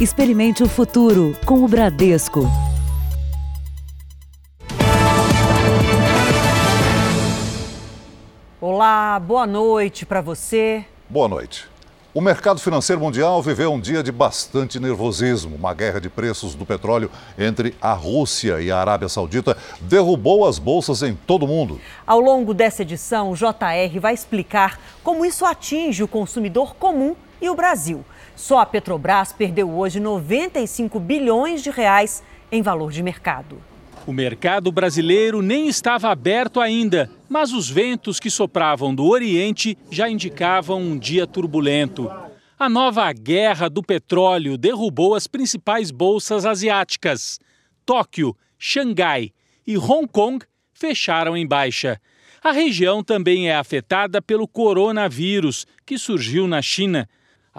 Experimente o futuro com o Bradesco. Olá, boa noite para você. Boa noite. O mercado financeiro mundial viveu um dia de bastante nervosismo. Uma guerra de preços do petróleo entre a Rússia e a Arábia Saudita derrubou as bolsas em todo o mundo. Ao longo dessa edição, o JR vai explicar como isso atinge o consumidor comum e o Brasil. Só a Petrobras perdeu hoje 95 bilhões de reais em valor de mercado. O mercado brasileiro nem estava aberto ainda, mas os ventos que sopravam do Oriente já indicavam um dia turbulento. A nova guerra do petróleo derrubou as principais bolsas asiáticas. Tóquio, Xangai e Hong Kong fecharam em baixa. A região também é afetada pelo coronavírus, que surgiu na China.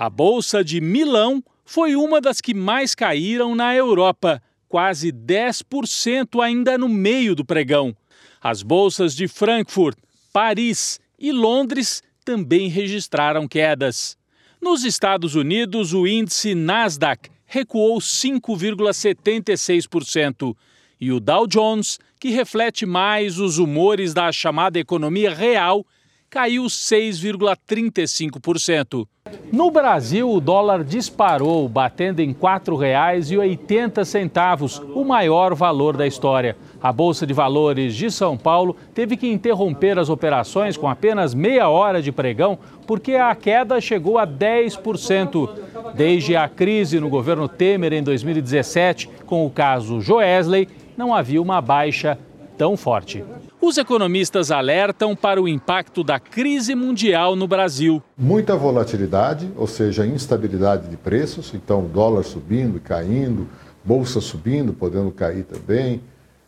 A bolsa de Milão foi uma das que mais caíram na Europa quase 10% ainda no meio do pregão. As bolsas de Frankfurt, Paris e Londres também registraram quedas. Nos Estados Unidos, o índice Nasdaq recuou 5,76% e o Dow Jones, que reflete mais os humores da chamada economia real, caiu 6,35%. No Brasil, o dólar disparou, batendo em R$ 4,80, o maior valor da história. A Bolsa de Valores de São Paulo teve que interromper as operações com apenas meia hora de pregão, porque a queda chegou a 10%. Desde a crise no governo Temer em 2017, com o caso Joesley, não havia uma baixa tão forte. Os economistas alertam para o impacto da crise mundial no Brasil. Muita volatilidade, ou seja, instabilidade de preços, então dólar subindo e caindo, bolsa subindo, podendo cair também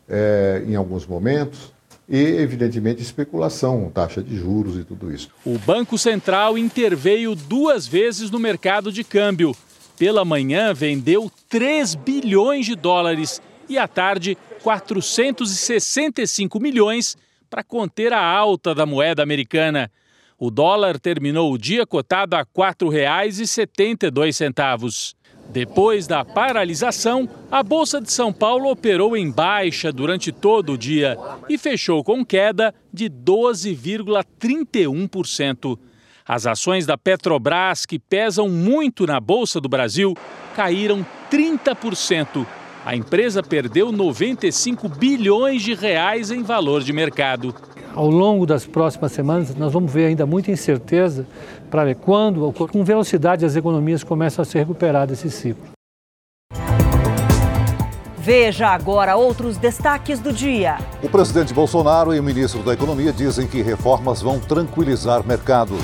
é, em alguns momentos. E, evidentemente, especulação, taxa de juros e tudo isso. O Banco Central interveio duas vezes no mercado de câmbio. Pela manhã, vendeu 3 bilhões de dólares e à tarde 465 milhões para conter a alta da moeda americana. O dólar terminou o dia cotado a R$ 4,72. Depois da paralisação, a Bolsa de São Paulo operou em baixa durante todo o dia e fechou com queda de 12,31%. As ações da Petrobras, que pesam muito na Bolsa do Brasil, caíram 30% a empresa perdeu 95 bilhões de reais em valor de mercado. Ao longo das próximas semanas, nós vamos ver ainda muita incerteza para ver quando, com velocidade, as economias começam a se recuperar desse ciclo. Veja agora outros destaques do dia. O presidente Bolsonaro e o ministro da Economia dizem que reformas vão tranquilizar mercados.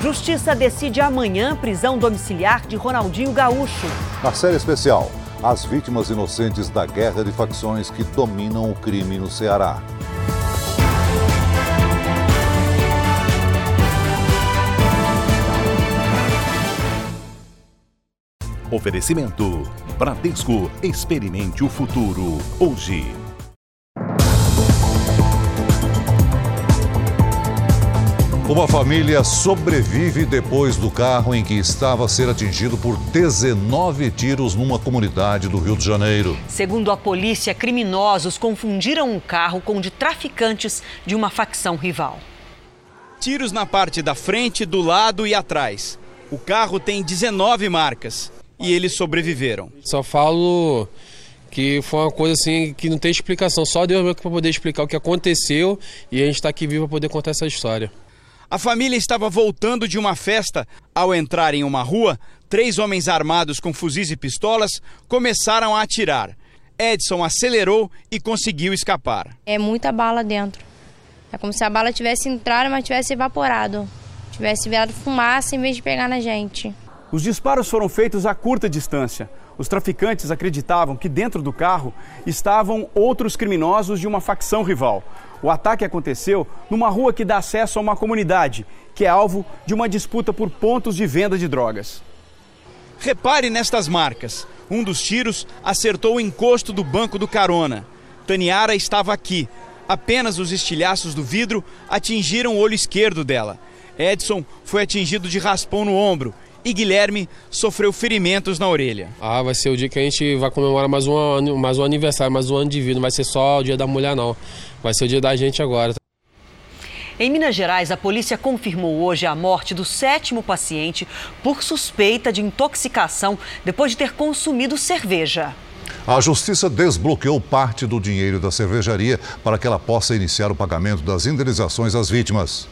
Justiça decide amanhã prisão domiciliar de Ronaldinho Gaúcho. Na série especial, as vítimas inocentes da guerra de facções que dominam o crime no Ceará. Oferecimento: Bradesco. Experimente o futuro. Hoje. Uma família sobrevive depois do carro em que estava a ser atingido por 19 tiros numa comunidade do Rio de Janeiro. Segundo a polícia, criminosos confundiram um carro com o de traficantes de uma facção rival. Tiros na parte da frente, do lado e atrás. O carro tem 19 marcas e eles sobreviveram. Só falo que foi uma coisa assim que não tem explicação, só Deus mesmo para poder explicar o que aconteceu e a gente está aqui vivo para poder contar essa história. A família estava voltando de uma festa. Ao entrar em uma rua, três homens armados com fuzis e pistolas começaram a atirar. Edson acelerou e conseguiu escapar. É muita bala dentro. É como se a bala tivesse entrado, mas tivesse evaporado. Tivesse virado fumaça em vez de pegar na gente. Os disparos foram feitos a curta distância. Os traficantes acreditavam que dentro do carro estavam outros criminosos de uma facção rival. O ataque aconteceu numa rua que dá acesso a uma comunidade, que é alvo de uma disputa por pontos de venda de drogas. Repare nestas marcas. Um dos tiros acertou o encosto do banco do carona. Taniara estava aqui. Apenas os estilhaços do vidro atingiram o olho esquerdo dela. Edson foi atingido de raspão no ombro e Guilherme sofreu ferimentos na orelha. Ah, vai ser o dia que a gente vai comemorar mais um, mais um aniversário, mais um ano de vida. Não vai ser só o dia da mulher, não. Vai ser o dia da gente agora. Em Minas Gerais, a polícia confirmou hoje a morte do sétimo paciente por suspeita de intoxicação depois de ter consumido cerveja. A justiça desbloqueou parte do dinheiro da cervejaria para que ela possa iniciar o pagamento das indenizações às vítimas.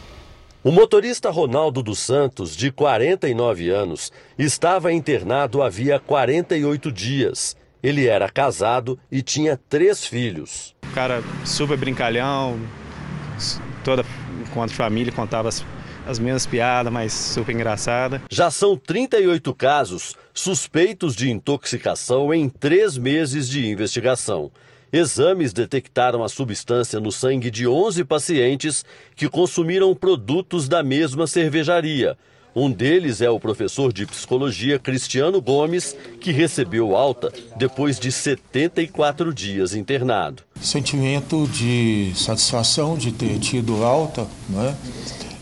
O motorista Ronaldo dos Santos, de 49 anos, estava internado havia 48 dias. Ele era casado e tinha três filhos. O cara super brincalhão, toda enquanto família contava as, as mesmas piadas, mas super engraçada. Já são 38 casos suspeitos de intoxicação em três meses de investigação. Exames detectaram a substância no sangue de 11 pacientes que consumiram produtos da mesma cervejaria. Um deles é o professor de psicologia Cristiano Gomes, que recebeu alta depois de 74 dias internado. Sentimento de satisfação de ter tido alta, não é?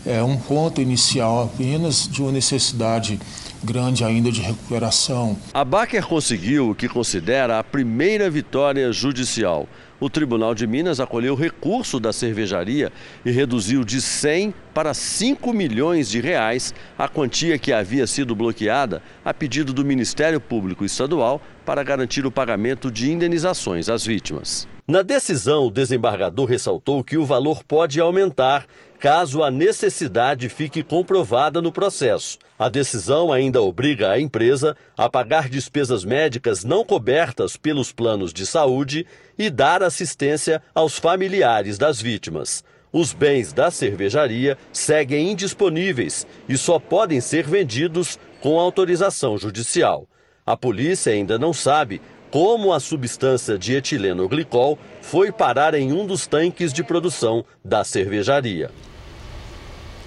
é um ponto inicial apenas de uma necessidade grande ainda de recuperação. A Baker conseguiu o que considera a primeira vitória judicial. O Tribunal de Minas acolheu recurso da cervejaria e reduziu de 100 para 5 milhões de reais a quantia que havia sido bloqueada a pedido do Ministério Público Estadual para garantir o pagamento de indenizações às vítimas. Na decisão, o desembargador ressaltou que o valor pode aumentar caso a necessidade fique comprovada no processo. A decisão ainda obriga a empresa a pagar despesas médicas não cobertas pelos planos de saúde e dar assistência aos familiares das vítimas. Os bens da cervejaria seguem indisponíveis e só podem ser vendidos com autorização judicial. A polícia ainda não sabe como a substância de etileno glicol foi parar em um dos tanques de produção da cervejaria.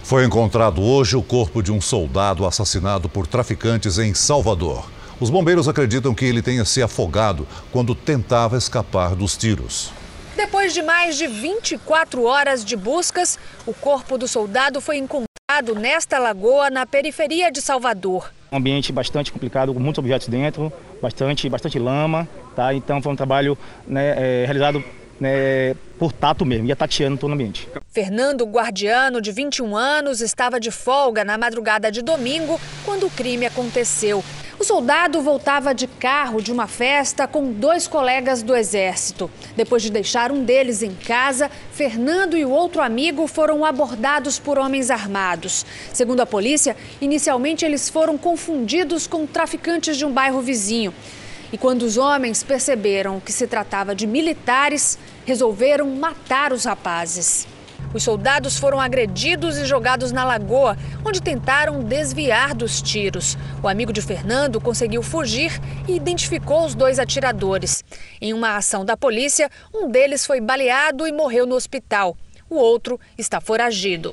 Foi encontrado hoje o corpo de um soldado assassinado por traficantes em Salvador. Os bombeiros acreditam que ele tenha se afogado quando tentava escapar dos tiros. Depois de mais de 24 horas de buscas, o corpo do soldado foi encontrado nesta lagoa na periferia de Salvador. Um ambiente bastante complicado, com muitos objetos dentro, bastante, bastante lama, tá? Então foi um trabalho né, é, realizado né, por tato mesmo, ia tateando todo o ambiente. Fernando Guardiano, de 21 anos, estava de folga na madrugada de domingo quando o crime aconteceu. O soldado voltava de carro de uma festa com dois colegas do Exército. Depois de deixar um deles em casa, Fernando e o outro amigo foram abordados por homens armados. Segundo a polícia, inicialmente eles foram confundidos com traficantes de um bairro vizinho. E quando os homens perceberam que se tratava de militares, resolveram matar os rapazes. Os soldados foram agredidos e jogados na lagoa, onde tentaram desviar dos tiros. O amigo de Fernando conseguiu fugir e identificou os dois atiradores. Em uma ação da polícia, um deles foi baleado e morreu no hospital. O outro está foragido.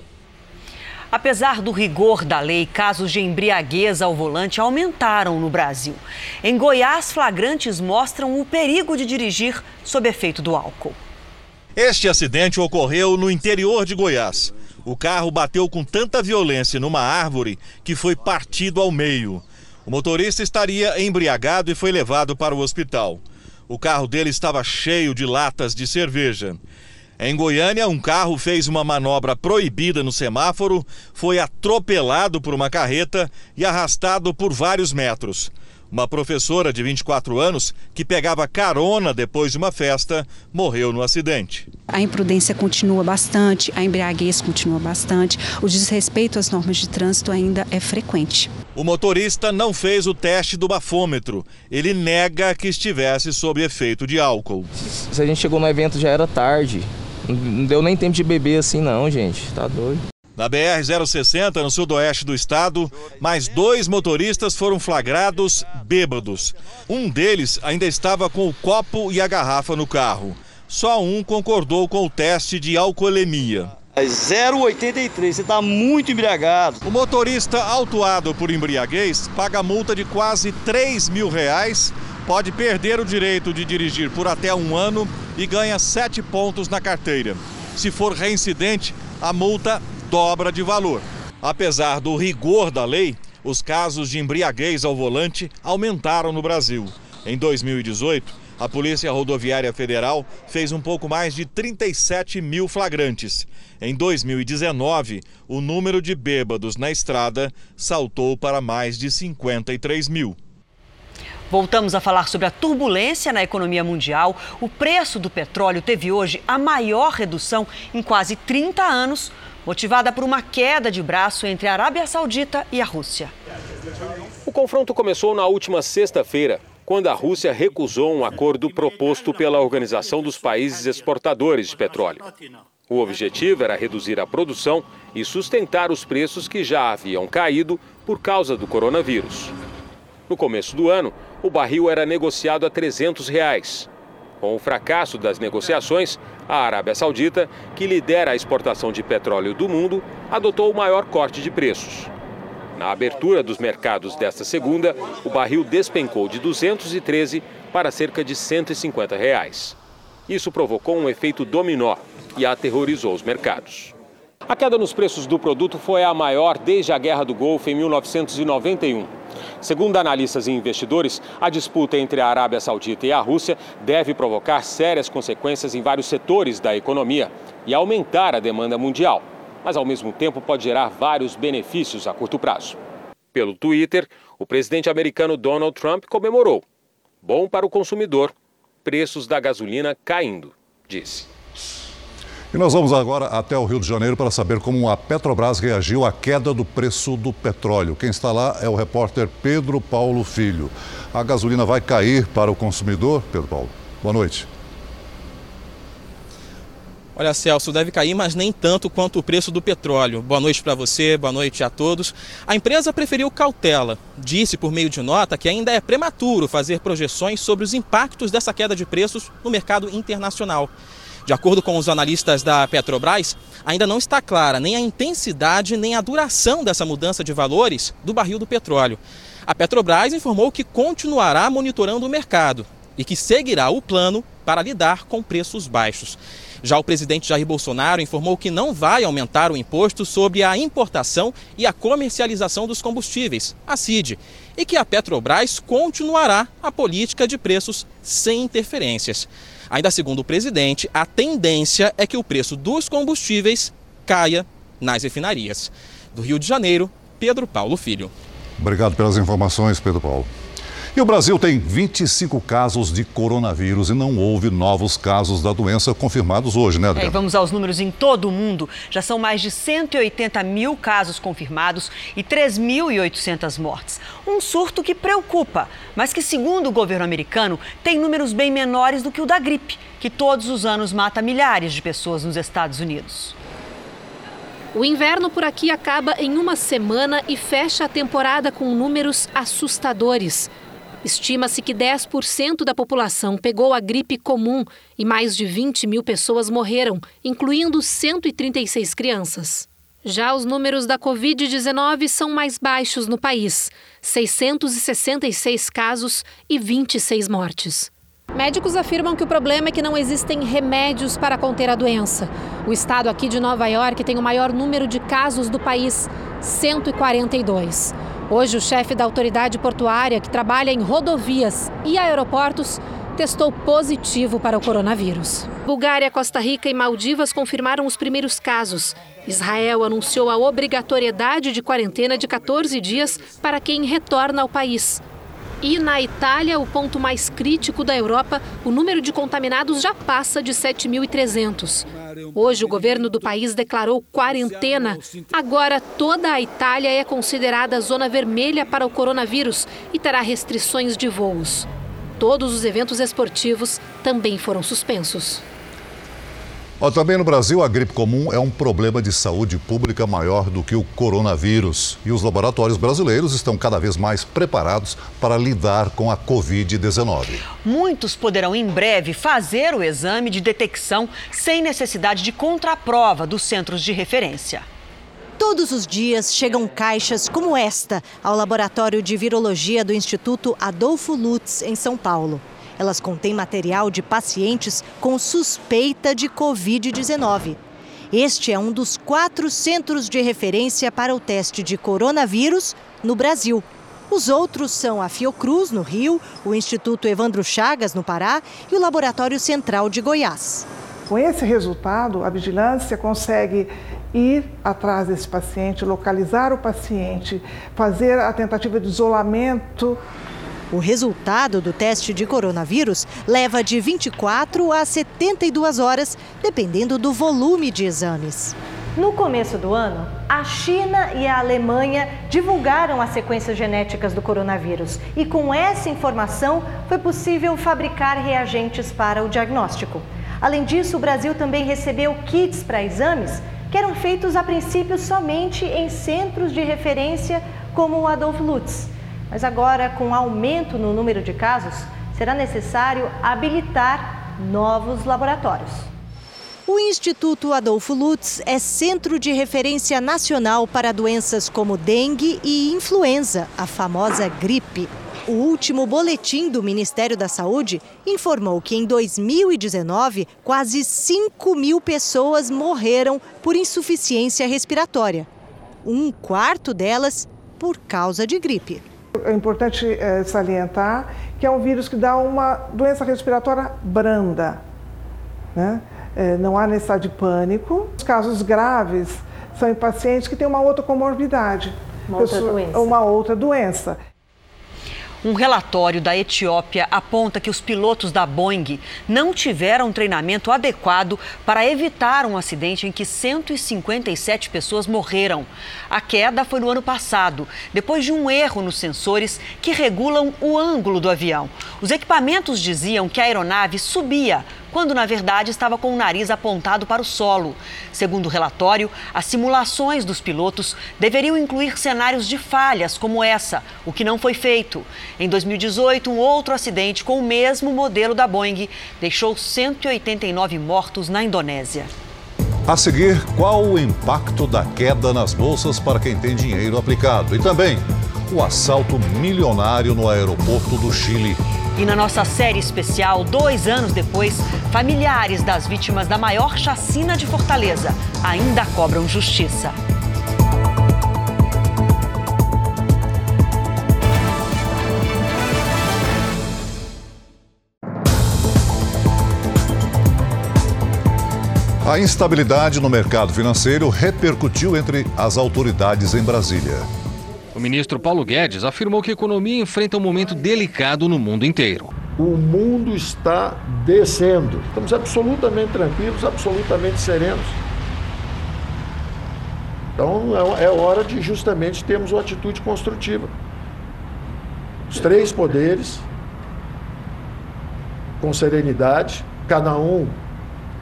Apesar do rigor da lei, casos de embriaguez ao volante aumentaram no Brasil. Em Goiás, flagrantes mostram o perigo de dirigir sob efeito do álcool. Este acidente ocorreu no interior de Goiás. O carro bateu com tanta violência numa árvore que foi partido ao meio. O motorista estaria embriagado e foi levado para o hospital. O carro dele estava cheio de latas de cerveja. Em Goiânia, um carro fez uma manobra proibida no semáforo, foi atropelado por uma carreta e arrastado por vários metros. Uma professora de 24 anos, que pegava carona depois de uma festa, morreu no acidente. A imprudência continua bastante, a embriaguez continua bastante, o desrespeito às normas de trânsito ainda é frequente. O motorista não fez o teste do bafômetro. Ele nega que estivesse sob efeito de álcool. Se a gente chegou no evento já era tarde. Não deu nem tempo de beber assim, não, gente. Tá doido. Na BR-060, no sudoeste do estado, mais dois motoristas foram flagrados bêbados. Um deles ainda estava com o copo e a garrafa no carro. Só um concordou com o teste de alcoolemia. 0,83, você está muito embriagado. O motorista autuado por embriaguez paga multa de quase 3 mil reais, pode perder o direito de dirigir por até um ano e ganha sete pontos na carteira. Se for reincidente, a multa dobra de valor. Apesar do rigor da lei, os casos de embriaguez ao volante aumentaram no Brasil. Em 2018, a Polícia Rodoviária Federal fez um pouco mais de 37 mil flagrantes. Em 2019, o número de bêbados na estrada saltou para mais de 53 mil. Voltamos a falar sobre a turbulência na economia mundial. O preço do petróleo teve hoje a maior redução em quase 30 anos, motivada por uma queda de braço entre a Arábia Saudita e a Rússia. O confronto começou na última sexta-feira, quando a Rússia recusou um acordo proposto pela Organização dos Países Exportadores de Petróleo. O objetivo era reduzir a produção e sustentar os preços que já haviam caído por causa do coronavírus. No começo do ano, o barril era negociado a 300 reais. Com o fracasso das negociações, a Arábia Saudita, que lidera a exportação de petróleo do mundo, adotou o maior corte de preços. Na abertura dos mercados desta segunda, o barril despencou de 213 para cerca de 150 reais. Isso provocou um efeito dominó e aterrorizou os mercados. A queda nos preços do produto foi a maior desde a Guerra do Golfo em 1991. Segundo analistas e investidores, a disputa entre a Arábia Saudita e a Rússia deve provocar sérias consequências em vários setores da economia e aumentar a demanda mundial, mas ao mesmo tempo pode gerar vários benefícios a curto prazo. Pelo Twitter, o presidente americano Donald Trump comemorou. Bom para o consumidor, preços da gasolina caindo, disse. E nós vamos agora até o Rio de Janeiro para saber como a Petrobras reagiu à queda do preço do petróleo. Quem está lá é o repórter Pedro Paulo Filho. A gasolina vai cair para o consumidor, Pedro Paulo? Boa noite. Olha, Celso, deve cair, mas nem tanto quanto o preço do petróleo. Boa noite para você, boa noite a todos. A empresa preferiu cautela. Disse por meio de nota que ainda é prematuro fazer projeções sobre os impactos dessa queda de preços no mercado internacional. De acordo com os analistas da Petrobras, ainda não está clara nem a intensidade nem a duração dessa mudança de valores do barril do petróleo. A Petrobras informou que continuará monitorando o mercado e que seguirá o plano para lidar com preços baixos. Já o presidente Jair Bolsonaro informou que não vai aumentar o imposto sobre a importação e a comercialização dos combustíveis, a CID, e que a Petrobras continuará a política de preços sem interferências. Ainda segundo o presidente, a tendência é que o preço dos combustíveis caia nas refinarias. Do Rio de Janeiro, Pedro Paulo Filho. Obrigado pelas informações, Pedro Paulo. E o Brasil tem 25 casos de coronavírus e não houve novos casos da doença confirmados hoje, né, Adriana? É, vamos aos números em todo o mundo. Já são mais de 180 mil casos confirmados e 3.800 mortes. Um surto que preocupa, mas que, segundo o governo americano, tem números bem menores do que o da gripe, que todos os anos mata milhares de pessoas nos Estados Unidos. O inverno por aqui acaba em uma semana e fecha a temporada com números assustadores. Estima-se que 10% da população pegou a gripe comum e mais de 20 mil pessoas morreram, incluindo 136 crianças. Já os números da Covid-19 são mais baixos no país: 666 casos e 26 mortes. Médicos afirmam que o problema é que não existem remédios para conter a doença. O estado aqui de Nova York tem o maior número de casos do país, 142. Hoje, o chefe da autoridade portuária, que trabalha em rodovias e aeroportos, testou positivo para o coronavírus. Bulgária, Costa Rica e Maldivas confirmaram os primeiros casos. Israel anunciou a obrigatoriedade de quarentena de 14 dias para quem retorna ao país. E na Itália, o ponto mais crítico da Europa, o número de contaminados já passa de 7.300. Hoje, o governo do país declarou quarentena. Agora, toda a Itália é considerada zona vermelha para o coronavírus e terá restrições de voos. Todos os eventos esportivos também foram suspensos. Também no Brasil, a gripe comum é um problema de saúde pública maior do que o coronavírus. E os laboratórios brasileiros estão cada vez mais preparados para lidar com a Covid-19. Muitos poderão em breve fazer o exame de detecção sem necessidade de contraprova dos centros de referência. Todos os dias chegam caixas como esta ao laboratório de virologia do Instituto Adolfo Lutz, em São Paulo. Elas contêm material de pacientes com suspeita de Covid-19. Este é um dos quatro centros de referência para o teste de coronavírus no Brasil. Os outros são a Fiocruz, no Rio, o Instituto Evandro Chagas, no Pará e o Laboratório Central de Goiás. Com esse resultado, a vigilância consegue ir atrás desse paciente, localizar o paciente, fazer a tentativa de isolamento. O resultado do teste de coronavírus leva de 24 a 72 horas, dependendo do volume de exames. No começo do ano, a China e a Alemanha divulgaram as sequências genéticas do coronavírus e, com essa informação, foi possível fabricar reagentes para o diagnóstico. Além disso, o Brasil também recebeu kits para exames que eram feitos a princípio somente em centros de referência como o Adolf Lutz. Mas agora, com aumento no número de casos, será necessário habilitar novos laboratórios. O Instituto Adolfo Lutz é centro de referência nacional para doenças como dengue e influenza, a famosa gripe. O último boletim do Ministério da Saúde informou que em 2019, quase 5 mil pessoas morreram por insuficiência respiratória. Um quarto delas por causa de gripe. É importante é, salientar que é um vírus que dá uma doença respiratória branda. Né? É, não há necessidade de pânico. Os casos graves são em pacientes que têm uma outra comorbidade. Uma outra Pessoa, doença. Uma outra doença. Um relatório da Etiópia aponta que os pilotos da Boeing não tiveram treinamento adequado para evitar um acidente em que 157 pessoas morreram. A queda foi no ano passado, depois de um erro nos sensores que regulam o ângulo do avião. Os equipamentos diziam que a aeronave subia quando na verdade estava com o nariz apontado para o solo. Segundo o relatório, as simulações dos pilotos deveriam incluir cenários de falhas como essa, o que não foi feito. Em 2018, um outro acidente com o mesmo modelo da Boeing deixou 189 mortos na Indonésia. A seguir, qual o impacto da queda nas bolsas para quem tem dinheiro aplicado? E também o assalto milionário no aeroporto do Chile. E na nossa série especial, dois anos depois, familiares das vítimas da maior chacina de Fortaleza ainda cobram justiça. A instabilidade no mercado financeiro repercutiu entre as autoridades em Brasília. O ministro Paulo Guedes afirmou que a economia enfrenta um momento delicado no mundo inteiro. O mundo está descendo. Estamos absolutamente tranquilos, absolutamente serenos. Então é, é hora de justamente termos uma atitude construtiva. Os três poderes, com serenidade, cada um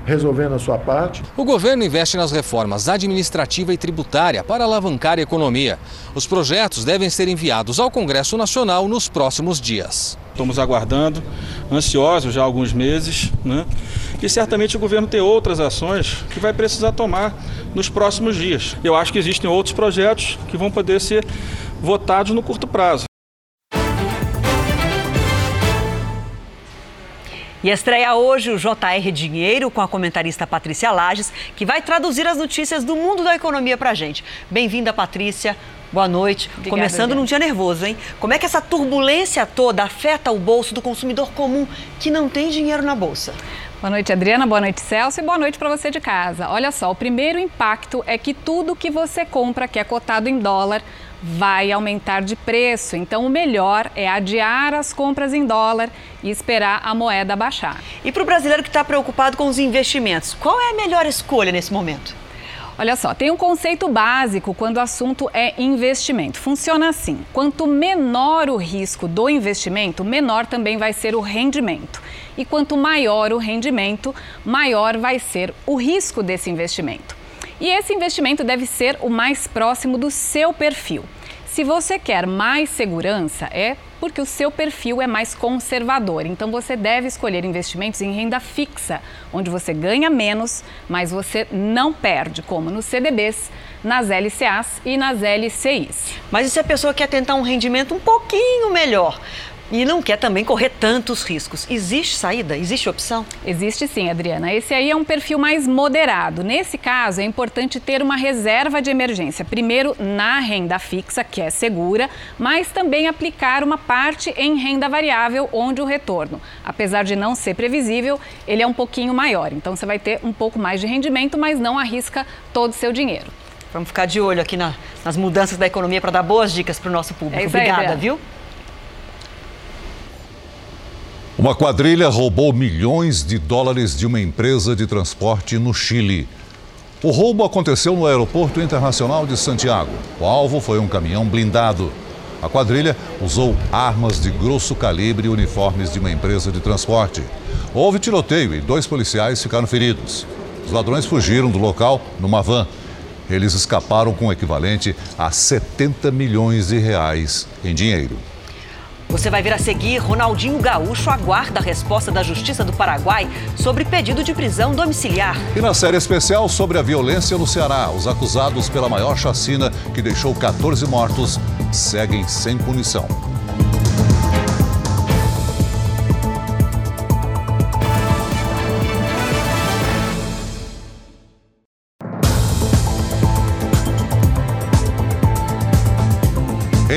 resolvendo a sua parte. O governo investe nas reformas administrativa e tributária para alavancar a economia. Os projetos devem ser enviados ao Congresso Nacional nos próximos dias. Estamos aguardando, ansiosos já há alguns meses, né? E certamente o governo tem outras ações que vai precisar tomar nos próximos dias. Eu acho que existem outros projetos que vão poder ser votados no curto prazo. E estreia hoje o JR Dinheiro com a comentarista Patrícia Lages, que vai traduzir as notícias do mundo da economia para a gente. Bem-vinda, Patrícia. Boa noite. Obrigada, Começando num dia nervoso, hein? Como é que essa turbulência toda afeta o bolso do consumidor comum que não tem dinheiro na bolsa? Boa noite, Adriana. Boa noite, Celso. E boa noite para você de casa. Olha só, o primeiro impacto é que tudo que você compra, que é cotado em dólar, vai aumentar de preço. Então, o melhor é adiar as compras em dólar e esperar a moeda baixar. E para o brasileiro que está preocupado com os investimentos, qual é a melhor escolha nesse momento? Olha só, tem um conceito básico quando o assunto é investimento. Funciona assim: quanto menor o risco do investimento, menor também vai ser o rendimento. E quanto maior o rendimento, maior vai ser o risco desse investimento. E esse investimento deve ser o mais próximo do seu perfil. Se você quer mais segurança, é porque o seu perfil é mais conservador. Então você deve escolher investimentos em renda fixa, onde você ganha menos, mas você não perde, como nos CDBs, nas LCAs e nas LCIs. Mas e se a pessoa quer tentar um rendimento um pouquinho melhor? E não quer também correr tantos riscos. Existe saída? Existe opção? Existe sim, Adriana. Esse aí é um perfil mais moderado. Nesse caso, é importante ter uma reserva de emergência. Primeiro, na renda fixa, que é segura, mas também aplicar uma parte em renda variável, onde o retorno, apesar de não ser previsível, ele é um pouquinho maior. Então, você vai ter um pouco mais de rendimento, mas não arrisca todo o seu dinheiro. Vamos ficar de olho aqui na, nas mudanças da economia para dar boas dicas para o nosso público. É Obrigada, viu? Uma quadrilha roubou milhões de dólares de uma empresa de transporte no Chile. O roubo aconteceu no Aeroporto Internacional de Santiago. O alvo foi um caminhão blindado. A quadrilha usou armas de grosso calibre e uniformes de uma empresa de transporte. Houve tiroteio e dois policiais ficaram feridos. Os ladrões fugiram do local numa van. Eles escaparam com o equivalente a 70 milhões de reais em dinheiro. Você vai ver a seguir, Ronaldinho Gaúcho aguarda a resposta da Justiça do Paraguai sobre pedido de prisão domiciliar. E na série especial sobre a violência no Ceará, os acusados pela maior chacina que deixou 14 mortos seguem sem punição.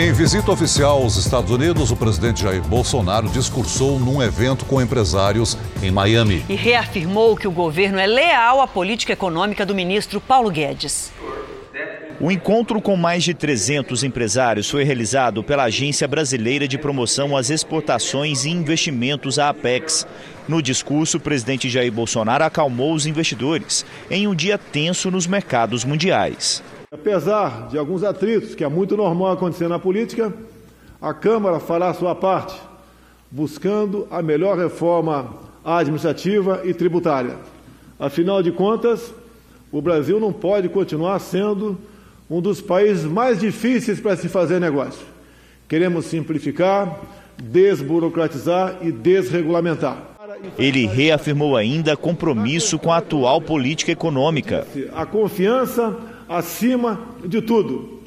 Em visita oficial aos Estados Unidos, o presidente Jair Bolsonaro discursou num evento com empresários em Miami. E reafirmou que o governo é leal à política econômica do ministro Paulo Guedes. O encontro com mais de 300 empresários foi realizado pela Agência Brasileira de Promoção às Exportações e Investimentos, a Apex. No discurso, o presidente Jair Bolsonaro acalmou os investidores em um dia tenso nos mercados mundiais. Apesar de alguns atritos, que é muito normal acontecer na política, a Câmara fará a sua parte, buscando a melhor reforma administrativa e tributária. Afinal de contas, o Brasil não pode continuar sendo um dos países mais difíceis para se fazer negócio. Queremos simplificar, desburocratizar e desregulamentar. Ele reafirmou ainda compromisso com a atual política econômica. A confiança acima de tudo.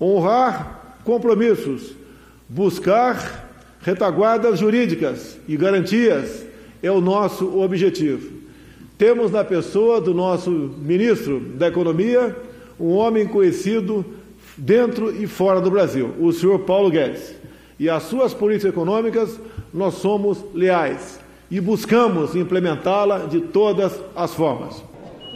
Honrar compromissos, buscar retaguardas jurídicas e garantias é o nosso objetivo. Temos na pessoa do nosso ministro da Economia um homem conhecido dentro e fora do Brasil, o senhor Paulo Guedes. E as suas políticas econômicas nós somos leais e buscamos implementá-la de todas as formas.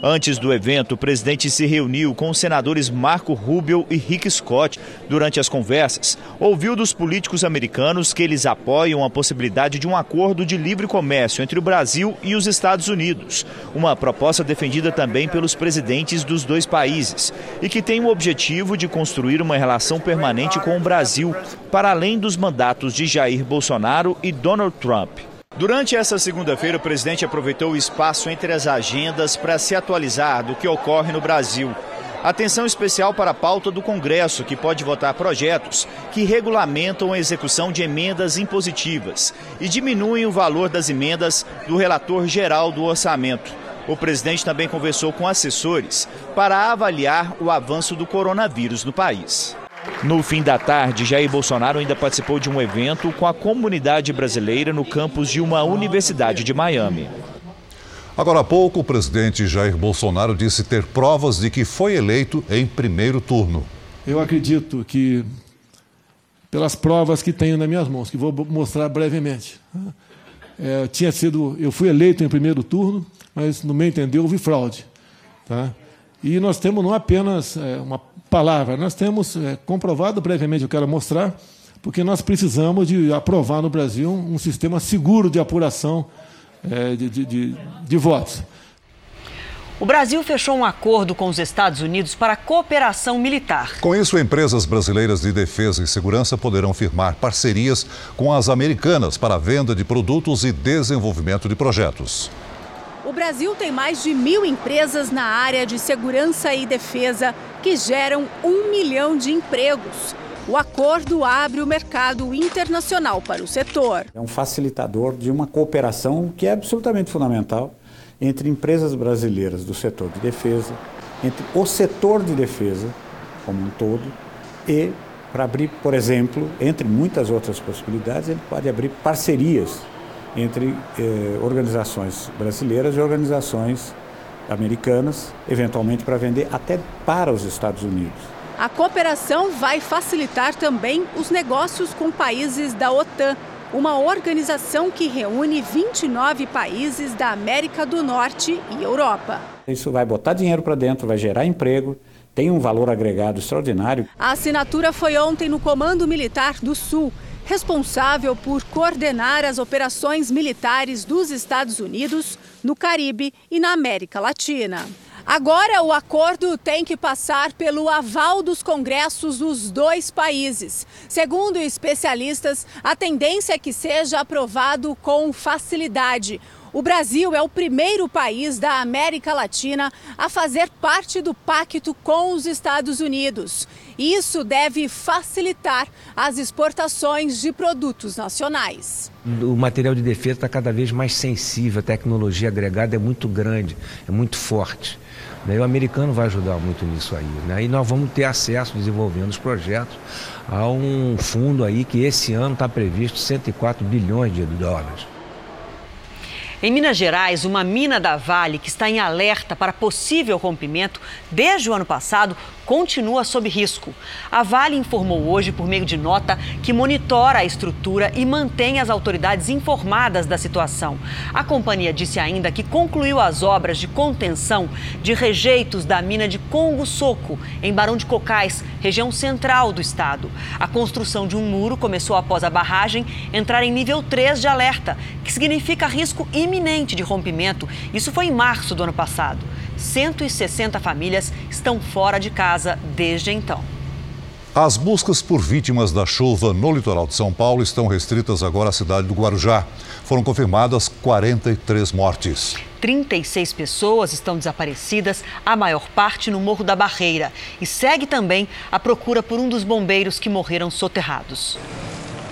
Antes do evento, o presidente se reuniu com os senadores Marco Rubio e Rick Scott. Durante as conversas, ouviu dos políticos americanos que eles apoiam a possibilidade de um acordo de livre comércio entre o Brasil e os Estados Unidos, uma proposta defendida também pelos presidentes dos dois países e que tem o objetivo de construir uma relação permanente com o Brasil, para além dos mandatos de Jair Bolsonaro e Donald Trump. Durante essa segunda-feira, o presidente aproveitou o espaço entre as agendas para se atualizar do que ocorre no Brasil. Atenção especial para a pauta do Congresso, que pode votar projetos que regulamentam a execução de emendas impositivas e diminuem o valor das emendas do relator geral do orçamento. O presidente também conversou com assessores para avaliar o avanço do coronavírus no país. No fim da tarde, Jair Bolsonaro ainda participou de um evento com a comunidade brasileira no campus de uma universidade de Miami. Agora há pouco, o presidente Jair Bolsonaro disse ter provas de que foi eleito em primeiro turno. Eu acredito que, pelas provas que tenho nas minhas mãos, que vou mostrar brevemente, é, tinha sido, eu fui eleito em primeiro turno, mas no meu entender houve fraude, tá? E nós temos não apenas é, uma palavra, nós temos é, comprovado previamente, eu quero mostrar, porque nós precisamos de aprovar no Brasil um sistema seguro de apuração é, de, de, de, de votos. O Brasil fechou um acordo com os Estados Unidos para cooperação militar. Com isso, empresas brasileiras de defesa e segurança poderão firmar parcerias com as americanas para a venda de produtos e desenvolvimento de projetos. O Brasil tem mais de mil empresas na área de segurança e defesa que geram um milhão de empregos. O acordo abre o mercado internacional para o setor. É um facilitador de uma cooperação que é absolutamente fundamental entre empresas brasileiras do setor de defesa, entre o setor de defesa como um todo e para abrir, por exemplo, entre muitas outras possibilidades, ele pode abrir parcerias entre eh, organizações brasileiras e organizações americanas, eventualmente para vender até para os Estados Unidos. A cooperação vai facilitar também os negócios com países da OTAN, uma organização que reúne 29 países da América do Norte e Europa. Isso vai botar dinheiro para dentro, vai gerar emprego, tem um valor agregado extraordinário. A assinatura foi ontem no Comando Militar do Sul, responsável por coordenar as operações militares dos Estados Unidos no Caribe e na América Latina. Agora, o acordo tem que passar pelo aval dos congressos dos dois países. Segundo especialistas, a tendência é que seja aprovado com facilidade. O Brasil é o primeiro país da América Latina a fazer parte do pacto com os Estados Unidos. Isso deve facilitar as exportações de produtos nacionais. O material de defesa está cada vez mais sensível, a tecnologia agregada é muito grande, é muito forte. Né? O americano vai ajudar muito nisso aí. Né? E nós vamos ter acesso, desenvolvendo os projetos, a um fundo aí que esse ano está previsto 104 bilhões de dólares. Em Minas Gerais, uma mina da Vale que está em alerta para possível rompimento desde o ano passado continua sob risco. A Vale informou hoje, por meio de nota, que monitora a estrutura e mantém as autoridades informadas da situação. A companhia disse ainda que concluiu as obras de contenção de rejeitos da mina de Congo Soco, em Barão de Cocais, região central do estado. A construção de um muro começou após a barragem entrar em nível 3 de alerta, que significa risco iminente de rompimento. Isso foi em março do ano passado. 160 famílias estão fora de casa desde então. As buscas por vítimas da chuva no litoral de São Paulo estão restritas agora à cidade do Guarujá. Foram confirmadas 43 mortes. 36 pessoas estão desaparecidas, a maior parte no Morro da Barreira. E segue também a procura por um dos bombeiros que morreram soterrados.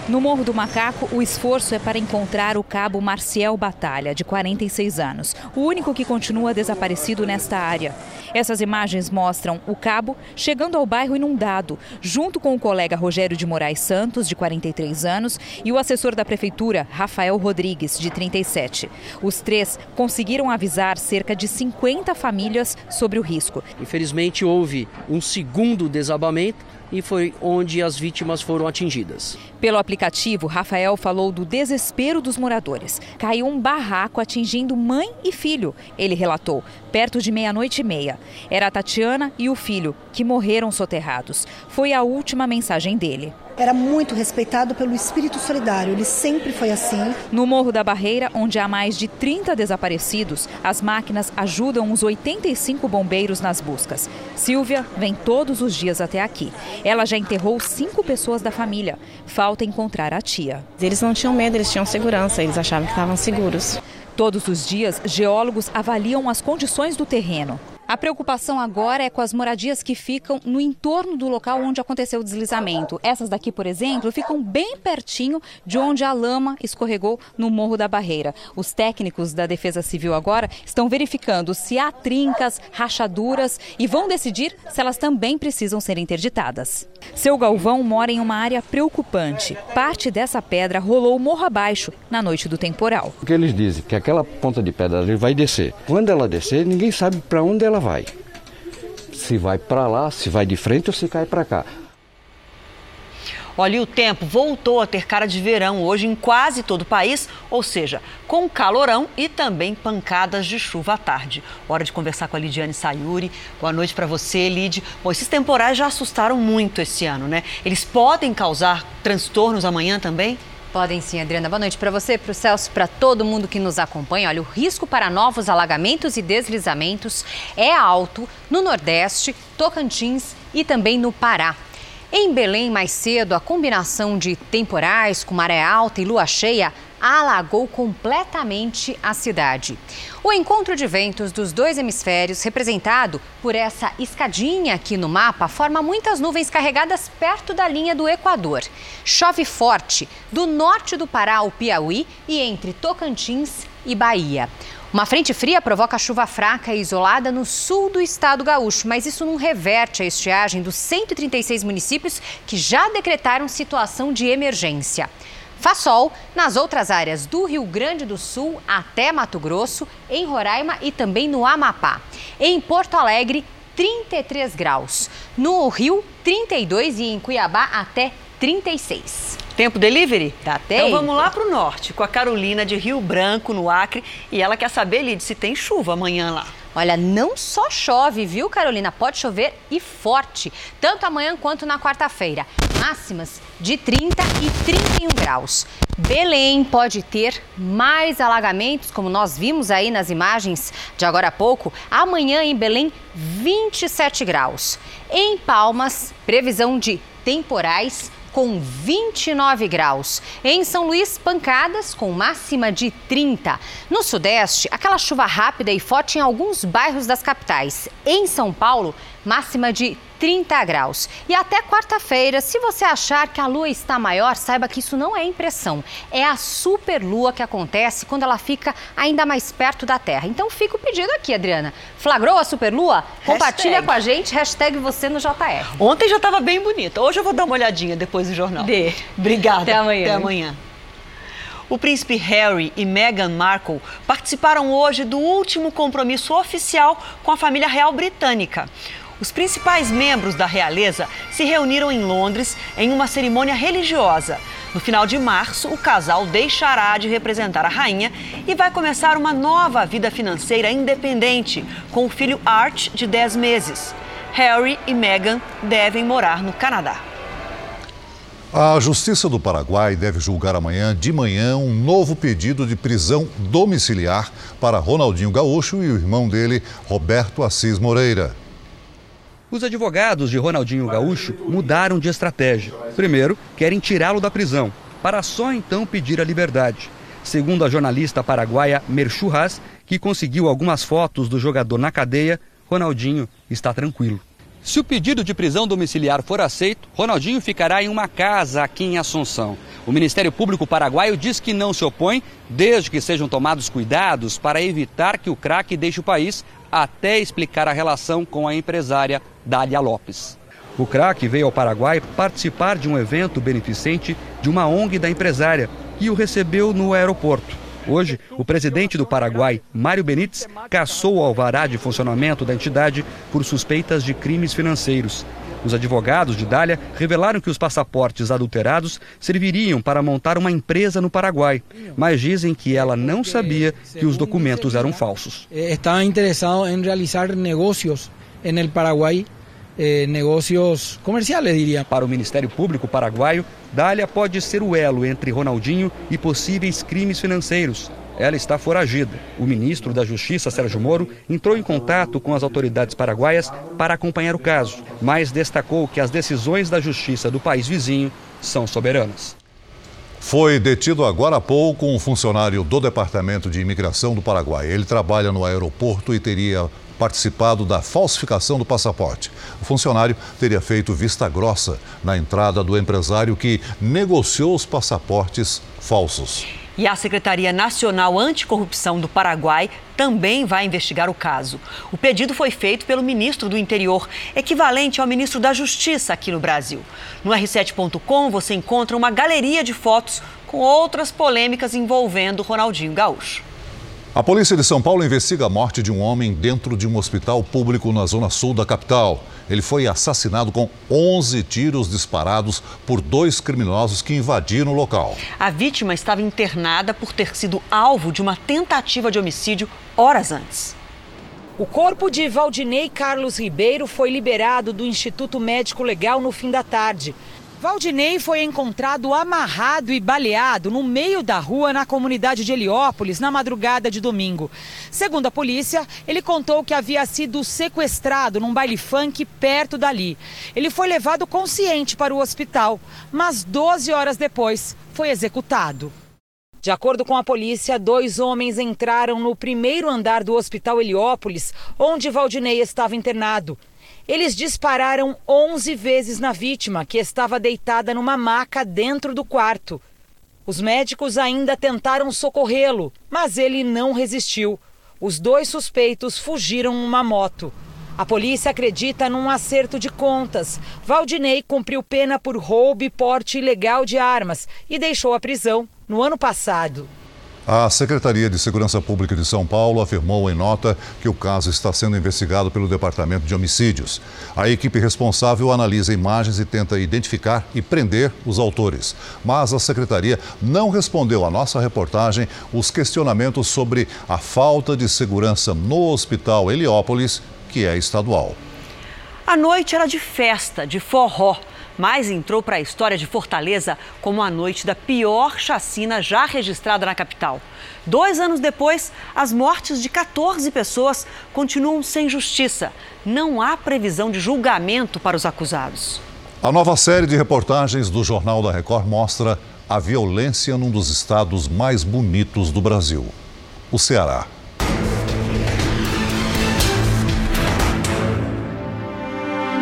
No Morro do Macaco, o esforço é para encontrar o cabo Marcial Batalha, de 46 anos, o único que continua desaparecido nesta área. Essas imagens mostram o cabo chegando ao bairro inundado, junto com o colega Rogério de Moraes Santos, de 43 anos, e o assessor da prefeitura, Rafael Rodrigues, de 37. Os três conseguiram avisar cerca de 50 famílias sobre o risco. Infelizmente, houve um segundo desabamento e foi onde as vítimas foram atingidas. Pelo aplicativo, Rafael falou do desespero dos moradores. Caiu um barraco atingindo mãe e filho, ele relatou, perto de meia-noite e meia. Era a Tatiana e o filho, que morreram soterrados. Foi a última mensagem dele era muito respeitado pelo espírito solidário, ele sempre foi assim. No Morro da Barreira, onde há mais de 30 desaparecidos, as máquinas ajudam os 85 bombeiros nas buscas. Silvia vem todos os dias até aqui. Ela já enterrou cinco pessoas da família. Falta encontrar a tia. Eles não tinham medo, eles tinham segurança, eles achavam que estavam seguros. Todos os dias, geólogos avaliam as condições do terreno. A preocupação agora é com as moradias que ficam no entorno do local onde aconteceu o deslizamento. Essas daqui, por exemplo, ficam bem pertinho de onde a lama escorregou no Morro da Barreira. Os técnicos da Defesa Civil agora estão verificando se há trincas, rachaduras e vão decidir se elas também precisam ser interditadas. Seu Galvão mora em uma área preocupante. Parte dessa pedra rolou morro abaixo na noite do temporal. O que eles dizem? Que aquela ponta de pedra vai descer. Quando ela descer, ninguém sabe para onde ela vai. Se vai para lá, se vai de frente ou se cai para cá. Olha, e o tempo voltou a ter cara de verão hoje em quase todo o país, ou seja, com calorão e também pancadas de chuva à tarde. Hora de conversar com a Lidiane Sayuri. Boa noite para você, Lid. Bom, esses temporais já assustaram muito esse ano, né? Eles podem causar transtornos amanhã também? Podem sim, Adriana. Boa noite para você, para o Celso, para todo mundo que nos acompanha. Olha, o risco para novos alagamentos e deslizamentos é alto no Nordeste, Tocantins e também no Pará. Em Belém, mais cedo, a combinação de temporais com maré alta e lua cheia alagou completamente a cidade. O encontro de ventos dos dois hemisférios, representado por essa escadinha aqui no mapa, forma muitas nuvens carregadas perto da linha do Equador. Chove forte do norte do Pará ao Piauí e entre Tocantins e Bahia. Uma frente fria provoca chuva fraca e isolada no sul do estado gaúcho, mas isso não reverte a estiagem dos 136 municípios que já decretaram situação de emergência. Faz sol nas outras áreas do Rio Grande do Sul até Mato Grosso, em Roraima e também no Amapá. Em Porto Alegre, 33 graus. No Rio, 32 e em Cuiabá até 36. Tempo delivery? Tá até Então vamos lá para o norte, com a Carolina de Rio Branco, no Acre. E ela quer saber, Lid, se tem chuva amanhã lá. Olha, não só chove, viu, Carolina? Pode chover e forte, tanto amanhã quanto na quarta-feira. Máximas de 30 e 31 graus. Belém pode ter mais alagamentos, como nós vimos aí nas imagens de agora há pouco. Amanhã em Belém, 27 graus. Em Palmas, previsão de temporais com 29 graus. Em São Luís, pancadas com máxima de 30. No Sudeste, aquela chuva rápida e forte em alguns bairros das capitais. Em São Paulo, máxima de 30 graus. E até quarta-feira, se você achar que a lua está maior, saiba que isso não é impressão. É a superlua que acontece quando ela fica ainda mais perto da Terra. Então fica o pedido aqui, Adriana. Flagrou a superlua? Compartilha com a gente, hashtag você no JR. Ontem já estava bem bonita. Hoje eu vou dar uma olhadinha depois do jornal. Dê. Obrigada. Até amanhã. Até amanhã. O príncipe Harry e Meghan Markle participaram hoje do último compromisso oficial com a família real britânica. Os principais membros da realeza se reuniram em Londres em uma cerimônia religiosa. No final de março, o casal deixará de representar a rainha e vai começar uma nova vida financeira independente, com o filho Art, de 10 meses. Harry e Meghan devem morar no Canadá. A Justiça do Paraguai deve julgar amanhã de manhã um novo pedido de prisão domiciliar para Ronaldinho Gaúcho e o irmão dele, Roberto Assis Moreira. Os advogados de Ronaldinho Gaúcho mudaram de estratégia. Primeiro, querem tirá-lo da prisão, para só então pedir a liberdade. Segundo a jornalista paraguaia Merchu que conseguiu algumas fotos do jogador na cadeia, Ronaldinho está tranquilo. Se o pedido de prisão domiciliar for aceito, Ronaldinho ficará em uma casa aqui em Assunção. O Ministério Público Paraguaio diz que não se opõe, desde que sejam tomados cuidados para evitar que o craque deixe o país, até explicar a relação com a empresária Dália Lopes. O craque veio ao Paraguai participar de um evento beneficente de uma ONG da empresária e o recebeu no aeroporto. Hoje, o presidente do Paraguai, Mário Benítez, cassou o alvará de funcionamento da entidade por suspeitas de crimes financeiros. Os advogados de Dália revelaram que os passaportes adulterados serviriam para montar uma empresa no Paraguai, mas dizem que ela não sabia que os documentos eram falsos. Estava interessado em realizar negócios no Paraguai eh, negócios comerciais, diria. Para o Ministério Público paraguaio, Dália pode ser o elo entre Ronaldinho e possíveis crimes financeiros. Ela está foragida. O ministro da Justiça, Sérgio Moro, entrou em contato com as autoridades paraguaias para acompanhar o caso, mas destacou que as decisões da justiça do país vizinho são soberanas. Foi detido agora há pouco um funcionário do Departamento de Imigração do Paraguai. Ele trabalha no aeroporto e teria participado da falsificação do passaporte. O funcionário teria feito vista grossa na entrada do empresário que negociou os passaportes falsos. E a Secretaria Nacional Anticorrupção do Paraguai também vai investigar o caso. O pedido foi feito pelo ministro do Interior, equivalente ao ministro da Justiça aqui no Brasil. No r7.com você encontra uma galeria de fotos com outras polêmicas envolvendo Ronaldinho Gaúcho. A polícia de São Paulo investiga a morte de um homem dentro de um hospital público na zona sul da capital. Ele foi assassinado com 11 tiros disparados por dois criminosos que invadiram o local. A vítima estava internada por ter sido alvo de uma tentativa de homicídio horas antes. O corpo de Valdinei Carlos Ribeiro foi liberado do Instituto Médico Legal no fim da tarde. Valdinei foi encontrado amarrado e baleado no meio da rua na comunidade de Heliópolis na madrugada de domingo. Segundo a polícia, ele contou que havia sido sequestrado num baile funk perto dali. Ele foi levado consciente para o hospital, mas 12 horas depois foi executado. De acordo com a polícia, dois homens entraram no primeiro andar do Hospital Heliópolis, onde Valdinei estava internado. Eles dispararam 11 vezes na vítima, que estava deitada numa maca dentro do quarto. Os médicos ainda tentaram socorrê-lo, mas ele não resistiu. Os dois suspeitos fugiram numa moto. A polícia acredita num acerto de contas. Valdinei cumpriu pena por roubo e porte ilegal de armas e deixou a prisão no ano passado. A Secretaria de Segurança Pública de São Paulo afirmou em nota que o caso está sendo investigado pelo Departamento de Homicídios. A equipe responsável analisa imagens e tenta identificar e prender os autores. Mas a secretaria não respondeu à nossa reportagem os questionamentos sobre a falta de segurança no Hospital Heliópolis, que é estadual. A noite era de festa, de forró mas entrou para a história de Fortaleza como a noite da pior chacina já registrada na capital. Dois anos depois, as mortes de 14 pessoas continuam sem justiça. Não há previsão de julgamento para os acusados. A nova série de reportagens do Jornal da Record mostra a violência num dos estados mais bonitos do Brasil, o Ceará.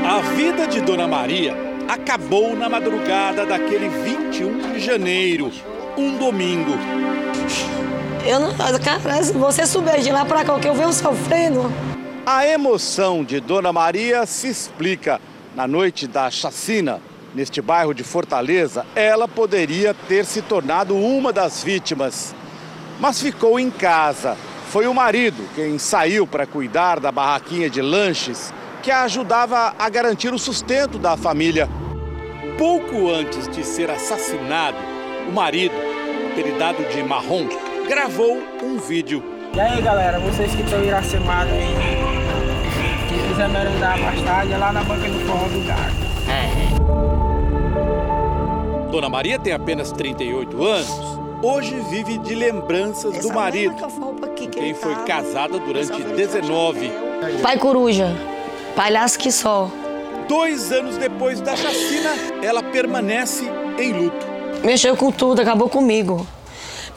A vida de Dona Maria acabou na madrugada daquele 21 de janeiro, um domingo. Eu não, cara, se você subir de lá para cá, que eu venho sofrendo. A emoção de Dona Maria se explica. Na noite da chacina, neste bairro de Fortaleza, ela poderia ter se tornado uma das vítimas. Mas ficou em casa. Foi o marido quem saiu para cuidar da barraquinha de lanches que a ajudava a garantir o sustento da família. Pouco antes de ser assassinado, o marido, apelidado de Marrom, gravou um vídeo. E aí galera, vocês que estão iracimados aí, quem quiser merendar mais tarde, é lá na banca do forró do Gato. É. Dona Maria tem apenas 38 anos. Hoje vive de lembranças Essa do marido, quem foi casada durante 19. Pai Coruja, Palhaço que só. Dois anos depois da chacina, ela permanece em luto. Mexeu com tudo, acabou comigo.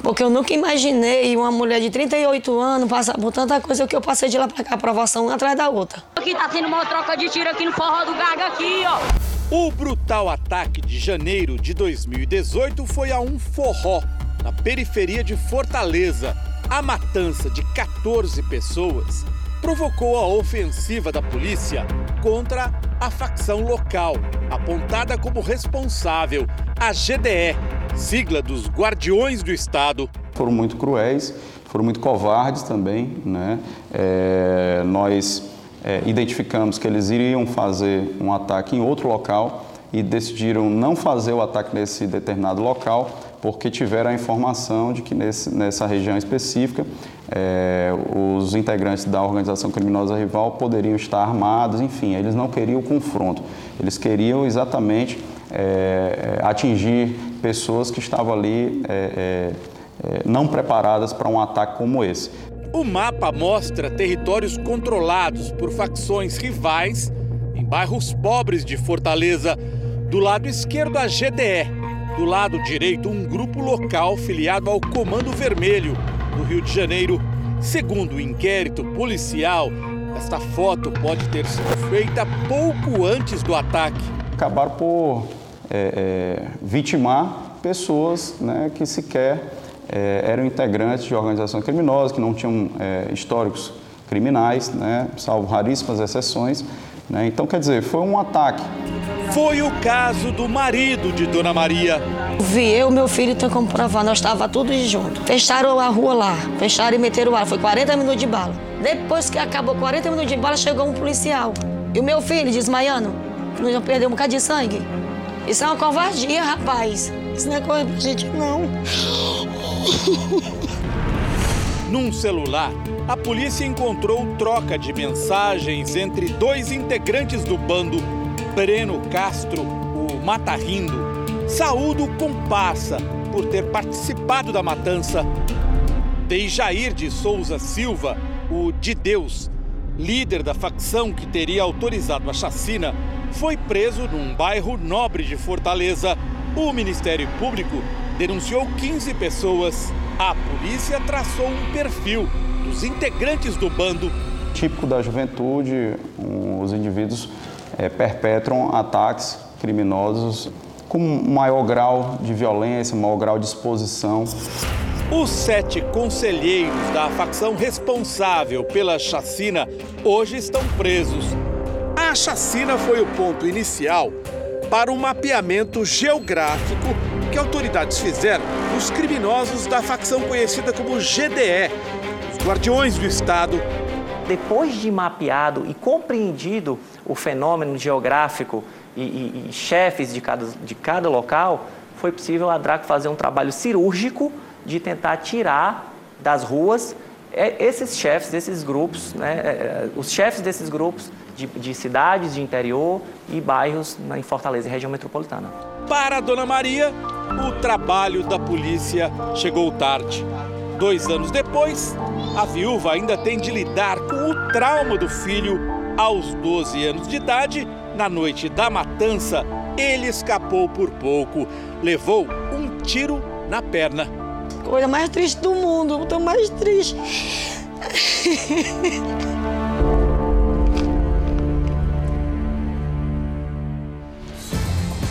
Porque eu nunca imaginei uma mulher de 38 anos passar por tanta coisa que eu passei de lá pra cá, provação uma atrás da outra. Aqui tá tendo uma troca de tiro aqui no forró do Gaga aqui, ó. O brutal ataque de janeiro de 2018 foi a um forró, na periferia de Fortaleza. A matança de 14 pessoas provocou a ofensiva da polícia contra a facção local, apontada como responsável, a GDE, sigla dos Guardiões do Estado. Foram muito cruéis, foram muito covardes também. Né? É, nós é, identificamos que eles iriam fazer um ataque em outro local e decidiram não fazer o ataque nesse determinado local porque tiveram a informação de que nesse, nessa região específica é, os integrantes da organização criminosa rival poderiam estar armados, enfim, eles não queriam o confronto, eles queriam exatamente é, é atingir pessoas que estavam ali é, é, é, não preparadas para um ataque como esse. O mapa mostra territórios controlados por facções rivais em bairros pobres de Fortaleza. Do lado esquerdo, a GDE. Do lado direito, um grupo local filiado ao Comando Vermelho, no Rio de Janeiro. Segundo o inquérito policial, esta foto pode ter sido feita pouco antes do ataque. Acabaram por é, é, vitimar pessoas né, que sequer é, eram integrantes de organizações criminosas, que não tinham é, históricos criminais, né, salvo raríssimas exceções. Né? Então, quer dizer, foi um ataque. Foi o caso do marido de Dona Maria. Vi eu e meu filho tem como provar, nós estávamos todos juntos. Fecharam a rua lá, fecharam e meteram bala. Foi 40 minutos de bala. Depois que acabou 40 minutos de bala, chegou um policial. E o meu filho, desmaiando, não perdeu um bocado de sangue. Isso é uma covardia, rapaz. Isso não é coisa pra gente, não. Num celular, a polícia encontrou troca de mensagens entre dois integrantes do bando, Breno Castro, o Mata Rindo, saúdo comparsa por ter participado da matança. Deijair de Souza Silva, o de Deus, líder da facção que teria autorizado a chacina, foi preso num bairro nobre de Fortaleza. O Ministério Público denunciou 15 pessoas. A polícia traçou um perfil dos integrantes do bando. Típico da juventude, os indivíduos é, perpetram ataques criminosos com maior grau de violência, maior grau de exposição. Os sete conselheiros da facção responsável pela chacina hoje estão presos. A chacina foi o ponto inicial para um mapeamento geográfico que autoridades fizeram dos criminosos da facção conhecida como GDE, os Guardiões do Estado. Depois de mapeado e compreendido o fenômeno geográfico e, e, e chefes de cada, de cada local, foi possível a DRAC fazer um trabalho cirúrgico de tentar tirar das ruas é, esses chefes desses grupos, né, é, é, os chefes desses grupos de, de, cidades de interior e bairros em Fortaleza e região metropolitana. Para a Dona Maria, o trabalho da polícia chegou tarde. Dois anos depois, a viúva ainda tem de lidar com o trauma do filho. Aos 12 anos de idade, na noite da matança, ele escapou por pouco. Levou um tiro na perna. Coisa mais triste do mundo, estou mais triste.